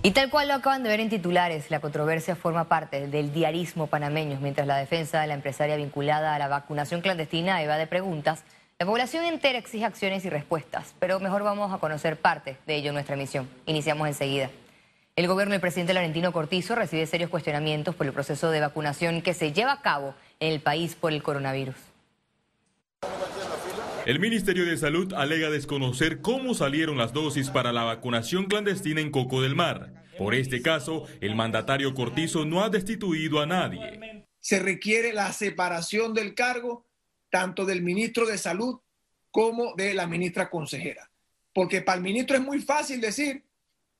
Y tal cual lo acaban de ver en titulares, la controversia forma parte del diarismo panameño, mientras la defensa de la empresaria vinculada a la vacunación clandestina de preguntas. La población entera exige acciones y respuestas, pero mejor vamos a conocer parte de ello en nuestra emisión. Iniciamos enseguida. El gobierno del presidente Laurentino Cortizo recibe serios cuestionamientos por el proceso de vacunación que se lleva a cabo en el país por el coronavirus. El Ministerio de Salud alega desconocer cómo salieron las dosis para la vacunación clandestina en Coco del Mar. Por este caso, el mandatario Cortizo no ha destituido a nadie. Se requiere la separación del cargo tanto del ministro de Salud como de la ministra consejera. Porque para el ministro es muy fácil decir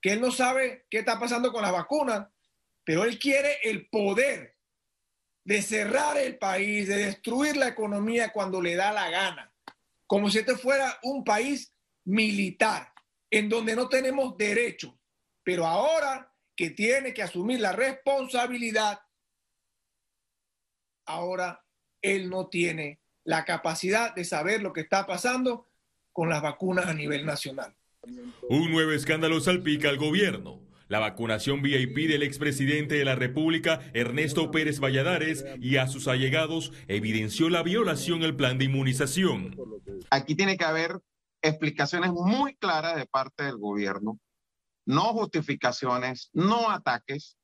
que él no sabe qué está pasando con las vacunas, pero él quiere el poder de cerrar el país, de destruir la economía cuando le da la gana como si este fuera un país militar, en donde no tenemos derechos. Pero ahora que tiene que asumir la responsabilidad, ahora él no tiene la capacidad de saber lo que está pasando con las vacunas a nivel nacional. Un nuevo escándalo salpica al gobierno. La vacunación VIP del expresidente de la República, Ernesto Pérez Valladares, y a sus allegados evidenció la violación al plan de inmunización. Aquí tiene que haber explicaciones muy claras de parte del gobierno, no justificaciones, no ataques,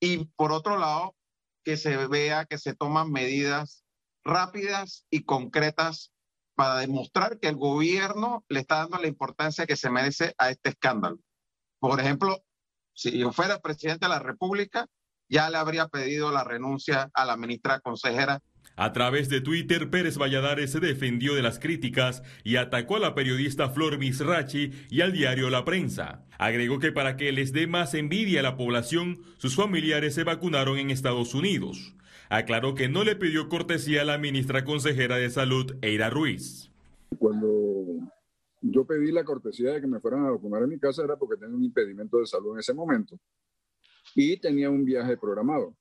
y por otro lado, que se vea que se toman medidas rápidas y concretas para demostrar que el gobierno le está dando la importancia que se merece a este escándalo. Por ejemplo, si yo fuera presidente de la República, ya le habría pedido la renuncia a la ministra consejera. A través de Twitter, Pérez Valladares se defendió de las críticas y atacó a la periodista Flor Misrachi y al diario La Prensa. Agregó que para que les dé más envidia a la población, sus familiares se vacunaron en Estados Unidos. Aclaró que no le pidió cortesía a la ministra consejera de Salud, Eira Ruiz. Cuando yo pedí la cortesía de que me fueran a vacunar en mi casa era porque tenía un impedimento de salud en ese momento y tenía un viaje programado.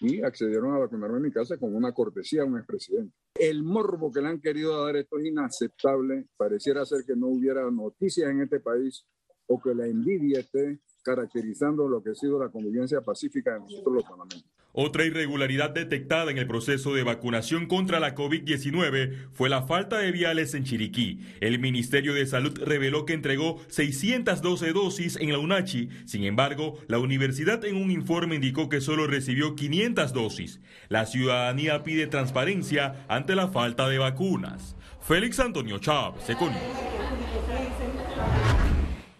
Y accedieron a vacunarme en mi casa con una cortesía a un expresidente. El morbo que le han querido dar esto es inaceptable. Pareciera ser que no hubiera noticias en este país o que la envidia esté caracterizando lo que ha sido la convivencia pacífica de nosotros los panameños. Otra irregularidad detectada en el proceso de vacunación contra la COVID-19 fue la falta de viales en Chiriquí. El Ministerio de Salud reveló que entregó 612 dosis en la UNACHI. Sin embargo, la universidad en un informe indicó que solo recibió 500 dosis. La ciudadanía pide transparencia ante la falta de vacunas. Félix Antonio Chávez, Econi.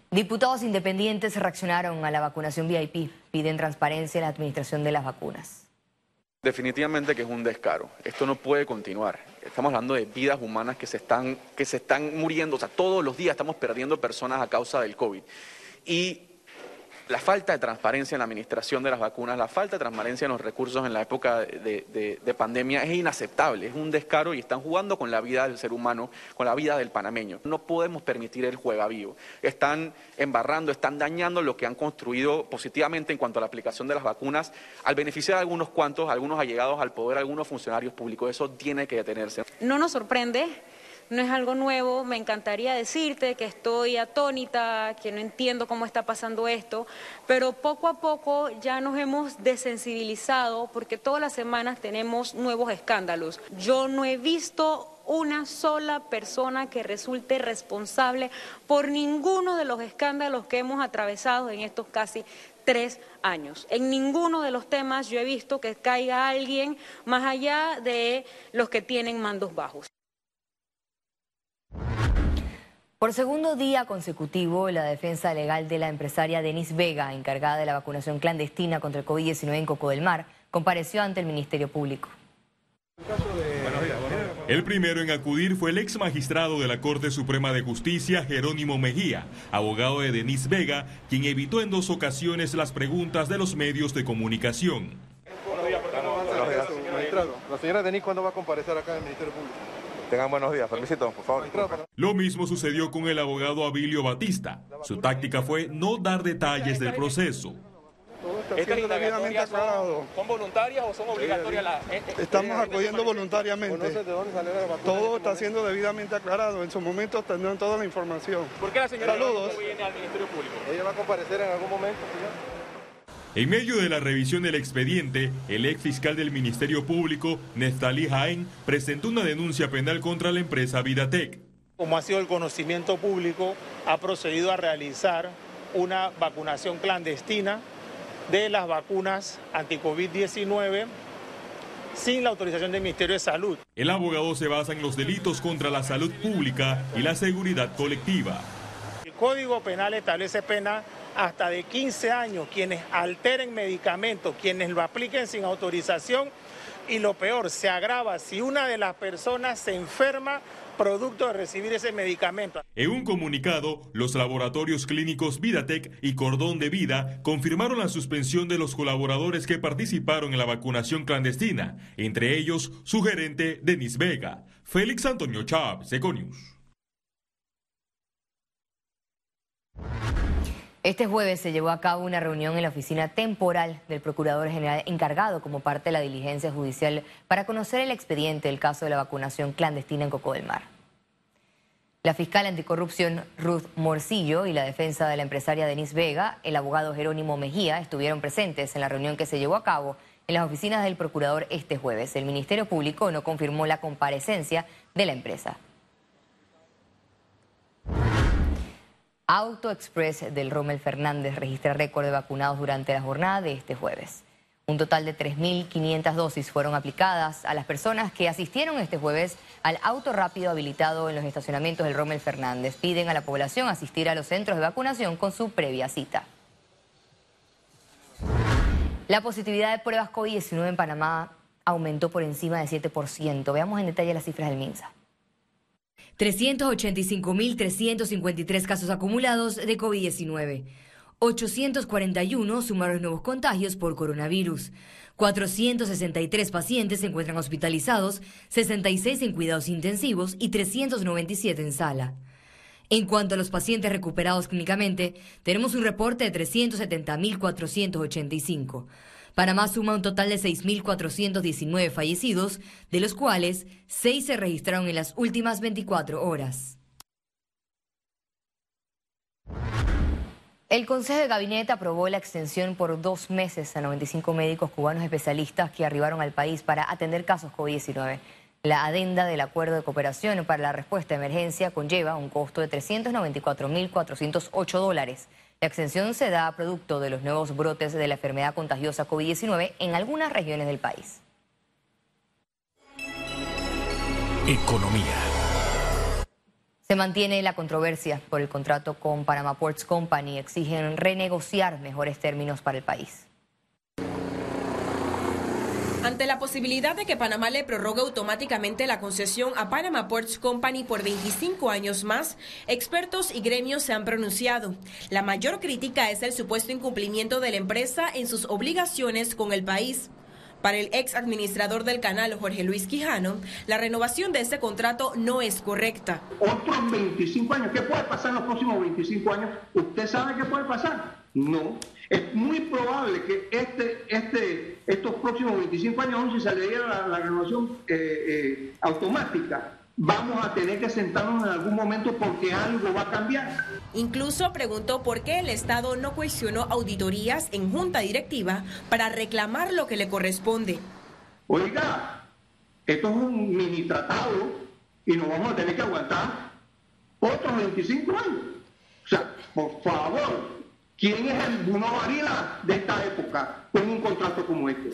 Diputados independientes reaccionaron a la vacunación VIP, piden transparencia en la administración de las vacunas. Definitivamente que es un descaro. Esto no puede continuar. Estamos hablando de vidas humanas que se están, que se están muriendo. O sea, todos los días estamos perdiendo personas a causa del COVID. Y la falta de transparencia en la administración de las vacunas, la falta de transparencia en los recursos en la época de, pandemia es inaceptable, es un descaro y están jugando con la vida del ser humano, con la vida del panameño. No podemos permitir el juega vivo. Están embarrando, están dañando lo que han construido positivamente en cuanto a la aplicación de las vacunas, al beneficiar a algunos cuantos, algunos allegados al poder, algunos funcionarios públicos. Eso tiene que detenerse. No nos sorprende no es algo nuevo, me encantaría decirte que estoy atónita, que no entiendo cómo está pasando esto, pero poco a poco ya nos hemos desensibilizado porque todas las semanas tenemos nuevos escándalos. Yo no he visto una sola persona que resulte responsable por ninguno de los escándalos que hemos atravesado en estos casi tres años. En ninguno de los temas yo he visto que caiga alguien más allá de los que tienen mandos bajos. Por segundo día consecutivo, la defensa legal de la empresaria Denise Vega, encargada de la vacunación clandestina contra el COVID-19 en Coco del Mar, compareció ante el Ministerio Público. El primero en acudir fue el ex magistrado de la Corte Suprema de Justicia, Jerónimo Mejía, abogado de Denise Vega, quien evitó en dos ocasiones las preguntas de los medios de comunicación. La señora Denise, ¿cuándo va a comparecer acá en el Ministerio Público? Tengan buenos días, permisito, por favor. Lo mismo sucedió con el abogado Abilio Batista. Su táctica fue no dar detalles del proceso. está siendo debidamente aclarado. ¿Son voluntarias o son obligatorias las.? Estamos acudiendo voluntariamente. Todo está siendo debidamente aclarado. En su momento tendrán toda la información. ¿Por qué la señora Saludos. viene al Ministerio Público? ¿Ella va a comparecer en algún momento, señor? En medio de la revisión del expediente, el ex fiscal del Ministerio Público, Neftali Jaén, presentó una denuncia penal contra la empresa Vidatec. Como ha sido el conocimiento público, ha procedido a realizar una vacunación clandestina de las vacunas anti-COVID-19 sin la autorización del Ministerio de Salud. El abogado se basa en los delitos contra la salud pública y la seguridad colectiva. Código Penal establece pena hasta de 15 años quienes alteren medicamentos, quienes lo apliquen sin autorización y lo peor, se agrava si una de las personas se enferma producto de recibir ese medicamento. En un comunicado, los laboratorios clínicos Vidatec y Cordón de Vida confirmaron la suspensión de los colaboradores que participaron en la vacunación clandestina, entre ellos su gerente Denis Vega. Félix Antonio Chávez, Econius. Este jueves se llevó a cabo una reunión en la oficina temporal del Procurador General encargado como parte de la diligencia judicial para conocer el expediente del caso de la vacunación clandestina en Coco del Mar. La fiscal anticorrupción Ruth Morcillo y la defensa de la empresaria Denise Vega, el abogado Jerónimo Mejía, estuvieron presentes en la reunión que se llevó a cabo en las oficinas del procurador este jueves. El Ministerio Público no confirmó la comparecencia de la empresa. Auto Express del Rommel Fernández registra récord de vacunados durante la jornada de este jueves. Un total de 3.500 dosis fueron aplicadas a las personas que asistieron este jueves al auto rápido habilitado en los estacionamientos del Rommel Fernández. Piden a la población asistir a los centros de vacunación con su previa cita. La positividad de pruebas COVID-19 en Panamá aumentó por encima del 7%. Veamos en detalle las cifras del MINSA. 385.353 casos acumulados de COVID-19. 841 sumaron nuevos contagios por coronavirus. 463 pacientes se encuentran hospitalizados, 66 en cuidados intensivos y 397 en sala. En cuanto a los pacientes recuperados clínicamente, tenemos un reporte de 370.485. Panamá suma un total de 6.419 fallecidos, de los cuales 6 se registraron en las últimas 24 horas. El Consejo de Gabinete aprobó la extensión por dos meses a 95 médicos cubanos especialistas que arribaron al país para atender casos COVID-19. La adenda del acuerdo de cooperación para la respuesta a emergencia conlleva un costo de 394.408 dólares. La extensión se da producto de los nuevos brotes de la enfermedad contagiosa COVID-19 en algunas regiones del país. Economía. Se mantiene la controversia por el contrato con Panama Ports Company. Exigen renegociar mejores términos para el país. Ante la posibilidad de que Panamá le prorrogue automáticamente la concesión a Panama Ports Company por 25 años más, expertos y gremios se han pronunciado. La mayor crítica es el supuesto incumplimiento de la empresa en sus obligaciones con el país. Para el ex administrador del canal, Jorge Luis Quijano, la renovación de este contrato no es correcta. Otros 25 años, ¿qué puede pasar en los próximos 25 años? ¿Usted sabe qué puede pasar? No. Es muy probable que este, este, estos próximos 25 años, aún si se le diera la, la renovación eh, eh, automática, vamos a tener que sentarnos en algún momento porque algo va a cambiar. Incluso preguntó por qué el Estado no cuestionó auditorías en junta directiva para reclamar lo que le corresponde. Oiga, esto es un mini tratado y nos vamos a tener que aguantar otros 25 años. O sea, por favor, ¿quién es el Bruno Varila de esta época con un contrato como este?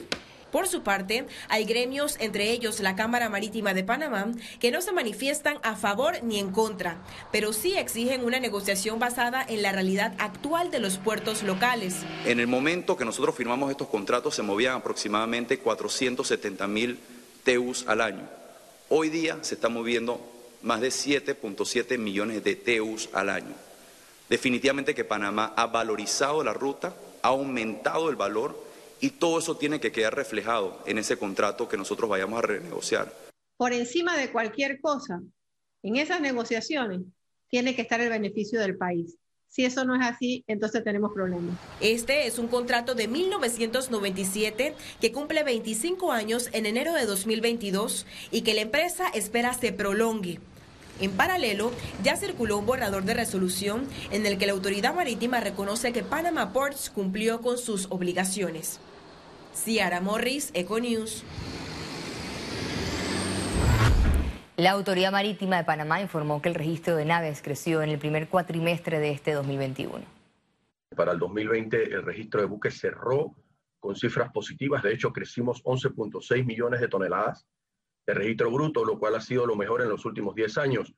Por su parte, hay gremios, entre ellos la Cámara Marítima de Panamá, que no se manifiestan a favor ni en contra, pero sí exigen una negociación basada en la realidad actual de los puertos locales. En el momento que nosotros firmamos estos contratos se movían aproximadamente 470 mil TEUs al año. Hoy día se están moviendo más de 7.7 millones de TEUs al año. Definitivamente que Panamá ha valorizado la ruta, ha aumentado el valor y todo eso tiene que quedar reflejado en ese contrato que nosotros vayamos a renegociar. Por encima de cualquier cosa, en esas negociaciones tiene que estar el beneficio del país. Si eso no es así, entonces tenemos problemas. Este es un contrato de 1997 que cumple 25 años en enero de 2022 y que la empresa espera se prolongue. En paralelo, ya circuló un borrador de resolución en el que la autoridad marítima reconoce que Panama Ports cumplió con sus obligaciones. Ciara Morris, Econews. La Autoridad Marítima de Panamá informó que el registro de naves creció en el primer cuatrimestre de este 2021. Para el 2020 el registro de buques cerró con cifras positivas, de hecho crecimos 11.6 millones de toneladas de registro bruto, lo cual ha sido lo mejor en los últimos 10 años.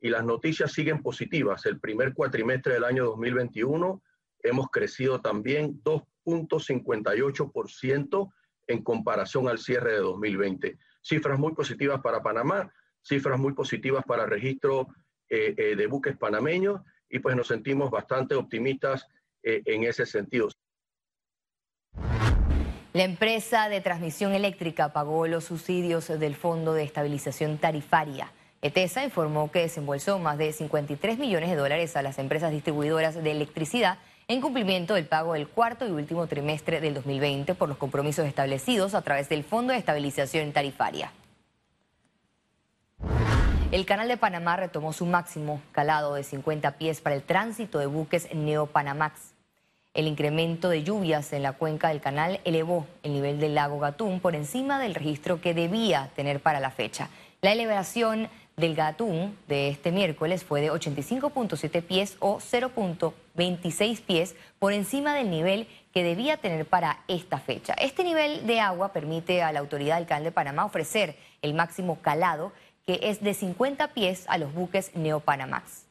Y las noticias siguen positivas. El primer cuatrimestre del año 2021 hemos crecido también 2.58% en comparación al cierre de 2020. Cifras muy positivas para Panamá cifras muy positivas para registro eh, eh, de buques panameños y pues nos sentimos bastante optimistas eh, en ese sentido. La empresa de transmisión eléctrica pagó los subsidios del Fondo de Estabilización Tarifaria. ETESA informó que desembolsó más de 53 millones de dólares a las empresas distribuidoras de electricidad en cumplimiento del pago del cuarto y último trimestre del 2020 por los compromisos establecidos a través del Fondo de Estabilización Tarifaria. El canal de Panamá retomó su máximo calado de 50 pies para el tránsito de buques Neopanamax. El incremento de lluvias en la cuenca del canal elevó el nivel del lago Gatún por encima del registro que debía tener para la fecha. La elevación del Gatún de este miércoles fue de 85.7 pies o 0.26 pies por encima del nivel que debía tener para esta fecha. Este nivel de agua permite a la autoridad del Canal de Panamá ofrecer el máximo calado que es de 50 pies a los buques Neopanamax.